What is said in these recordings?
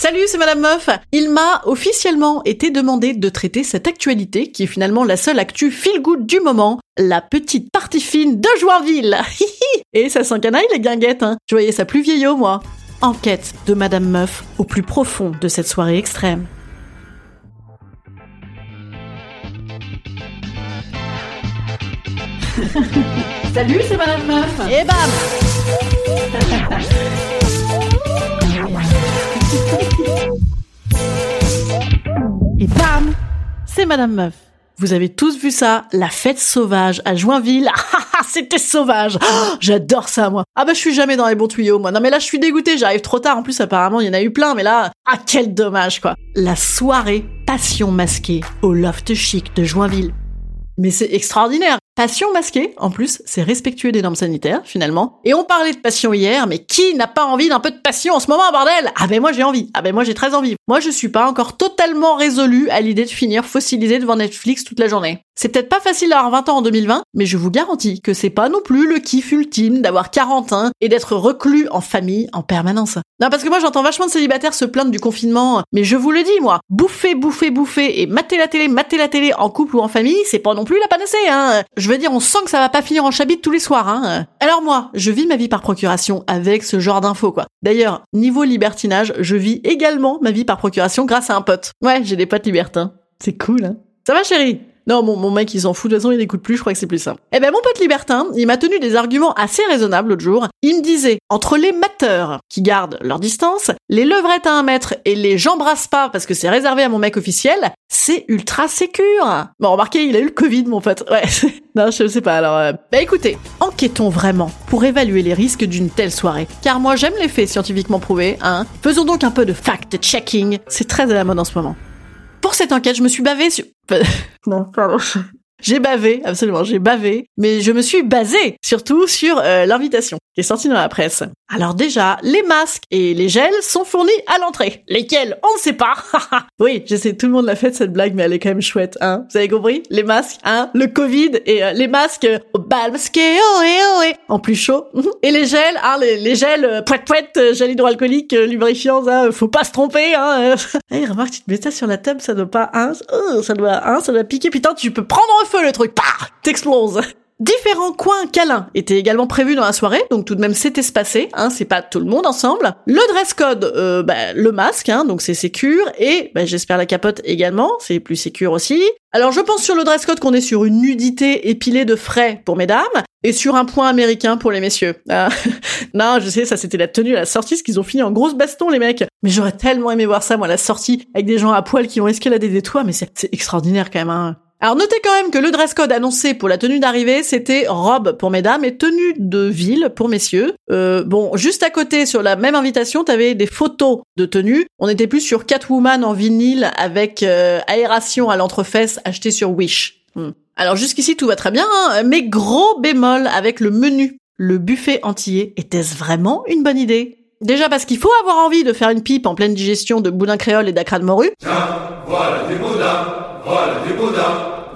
Salut, c'est Madame Meuf. Il m'a officiellement été demandé de traiter cette actualité, qui est finalement la seule actu feel good du moment, la petite partie fine de Joinville. Et ça s'encanaille les guinguettes, hein. Je voyais ça plus vieillot, moi. Enquête de Madame Meuf au plus profond de cette soirée extrême. Salut, c'est Madame Meuf. Et bam Et bam C'est Madame Meuf. Vous avez tous vu ça, la fête sauvage à Joinville. Ah, c'était sauvage. Oh, J'adore ça, moi. Ah bah, je suis jamais dans les bons tuyaux, moi. Non, mais là, je suis dégoûtée. J'arrive trop tard. En plus, apparemment, il y en a eu plein. Mais là, ah, quel dommage, quoi. La soirée passion masquée au loft chic de Joinville. Mais c'est extraordinaire. Passion masquée, en plus, c'est respectueux des normes sanitaires, finalement. Et on parlait de passion hier, mais qui n'a pas envie d'un peu de passion en ce moment, bordel? Ah ben moi j'ai envie, ah ben moi j'ai très envie. Moi je suis pas encore totalement résolu à l'idée de finir fossilisé devant Netflix toute la journée. C'est peut-être pas facile d'avoir 20 ans en 2020, mais je vous garantis que c'est pas non plus le kiff ultime d'avoir 40 ans et d'être reclus en famille en permanence. Non, parce que moi j'entends vachement de célibataires se plaindre du confinement, mais je vous le dis moi, bouffer, bouffer, bouffer et mater la télé, mater la télé en couple ou en famille, c'est pas non plus la panacée, hein. Je veux dire, on sent que ça va pas finir en chabit tous les soirs, hein. Alors moi, je vis ma vie par procuration avec ce genre d'infos, quoi. D'ailleurs, niveau libertinage, je vis également ma vie par procuration grâce à un pote. Ouais, j'ai des potes libertins. C'est cool, hein. Ça va chérie? Non, mon, mon mec, il s'en fout. De toute façon, il n'écoute plus. Je crois que c'est plus ça. Eh ben, mon pote libertin, il m'a tenu des arguments assez raisonnables l'autre jour. Il me disait, entre les mateurs qui gardent leur distance, les levrettes à un mètre et les j'embrasse pas parce que c'est réservé à mon mec officiel, c'est ultra sécure. Bon, remarquez, il a eu le Covid, mon pote. Ouais. non, je sais pas. Alors, euh... bah écoutez, enquêtons vraiment pour évaluer les risques d'une telle soirée. Car moi, j'aime les faits scientifiquement prouvés, hein. Faisons donc un peu de fact-checking. C'est très à la mode en ce moment. Pour cette enquête, je me suis bavé sur... non, pardon. J'ai bavé, absolument, j'ai bavé, mais je me suis basée surtout sur euh, l'invitation qui est sortie dans la presse. Alors déjà, les masques et les gels sont fournis à l'entrée. Lesquels? On ne sait pas. oui, je sais, tout le monde l'a fait cette blague, mais elle est quand même chouette, hein. Vous avez compris? Les masques, hein Le Covid et euh, les masques euh, au bal masqué, oh et oh et en plus chaud. et les gels, hein, les, les gels euh, poète poète, euh, gel hydroalcoolique, euh, lubrifiant, hein, faut pas se tromper, hein. hey, remarque, tu te mets ça sur la table, ça doit pas, hein, oh, ça doit, hein, ça doit piquer. Putain, tu peux prendre en feu le truc, pah, t'exploses. Différents coins câlins étaient également prévus dans la soirée, donc tout de même c'est espacé, hein, c'est pas tout le monde ensemble. Le dress code, euh, bah, le masque, hein, donc c'est sécure, et bah, j'espère la capote également, c'est plus sécure aussi. Alors je pense sur le dress code qu'on est sur une nudité épilée de frais pour mesdames, et sur un point américain pour les messieurs. Ah, non, je sais, ça c'était la tenue à la sortie, ce qu'ils ont fini en grosse baston les mecs. Mais j'aurais tellement aimé voir ça, moi, la sortie, avec des gens à poil qui ont escaladé des toits, mais c'est extraordinaire quand même, hein. Alors notez quand même que le dress code annoncé pour la tenue d'arrivée, c'était robe pour mesdames et tenue de ville pour messieurs. Euh, bon, juste à côté, sur la même invitation, t'avais des photos de tenue. On était plus sur Catwoman en vinyle avec euh, aération à l'entrefesse acheté sur Wish. Hmm. Alors jusqu'ici tout va très bien, hein, mais gros bémol avec le menu. Le buffet entier, était-ce vraiment une bonne idée? Déjà parce qu'il faut avoir envie de faire une pipe en pleine digestion de boudin créole et d'acra de morue. Voilà des boudins, voilà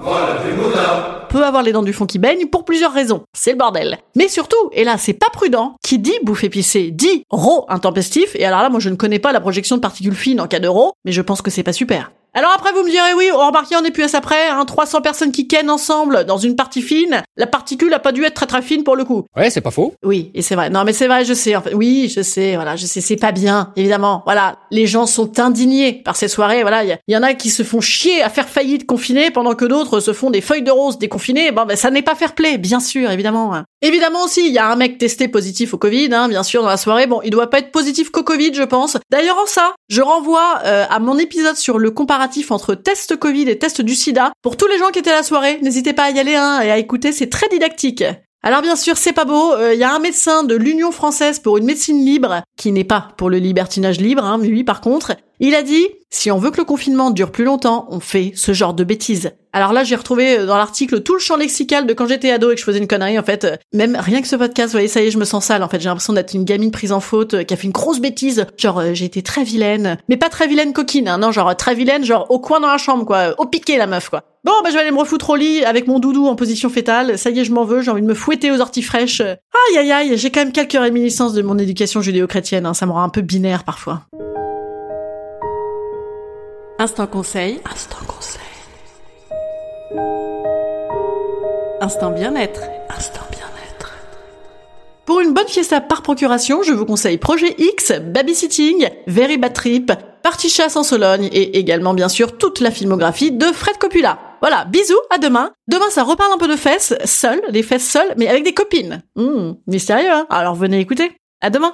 voilà peut avoir les dents du fond qui baignent pour plusieurs raisons. C'est le bordel. Mais surtout, et là c'est pas prudent, qui dit bouffe épicée dit RAW intempestif, et alors là moi je ne connais pas la projection de particules fines en cas de RAW, mais je pense que c'est pas super. Alors après vous me direz oui, remarquez on est plus à ça près, hein, 300 personnes qui kennent ensemble dans une partie fine, la particule a pas dû être très très fine pour le coup. Ouais, c'est pas faux. Oui, et c'est vrai. Non, mais c'est vrai, je sais. En fait, oui, je sais. Voilà, je sais. C'est pas bien, évidemment. Voilà, les gens sont indignés par ces soirées. Voilà, il y, y en a qui se font chier à faire faillite confinés, pendant que d'autres se font des feuilles de rose déconfinées. Bon, ben ça n'est pas fair play, bien sûr, évidemment. Évidemment aussi, il y a un mec testé positif au Covid, hein, bien sûr, dans la soirée. Bon, il doit pas être positif qu'au Covid, je pense. D'ailleurs, en ça, je renvoie euh, à mon épisode sur le comparatif entre test Covid et test du SIDA. Pour tous les gens qui étaient à la soirée, n'hésitez pas à y aller hein, et à écouter, c'est très didactique. Alors bien sûr, c'est pas beau, il y a un médecin de l'Union française pour une médecine libre, qui n'est pas pour le libertinage libre, hein, lui par contre, il a dit, si on veut que le confinement dure plus longtemps, on fait ce genre de bêtises. Alors là, j'ai retrouvé euh, dans l'article tout le champ lexical de quand j'étais ado et que je faisais une connerie. En fait, euh, même rien que ce podcast, vous voyez, ça y est, je me sens sale. En fait, j'ai l'impression d'être une gamine prise en faute euh, qui a fait une grosse bêtise. Genre, j'ai été très vilaine, mais pas très vilaine coquine. Hein, non, genre très vilaine, genre au coin dans la chambre, quoi, au piqué la meuf, quoi. Bon, bah je vais aller me refoutre au lit avec mon doudou en position fétale. Ça y est, je m'en veux. J'ai envie de me fouetter aux orties fraîches. Aïe aïe aïe, j'ai quand même quelques réminiscences de mon éducation judéo-chrétienne. Hein, ça me rend un peu binaire parfois. Instant conseil. Instant conseil. Instant bien-être. Instant bien-être. Pour une bonne fiesta par procuration, je vous conseille Projet X, Babysitting, Very Bad Trip, Partie chasse en Sologne et également bien sûr toute la filmographie de Fred Coppola. Voilà, bisous, à demain. Demain, ça reparle un peu de fesses, seules, des fesses seules, mais avec des copines. Mmh, mystérieux, hein Alors venez écouter. À demain.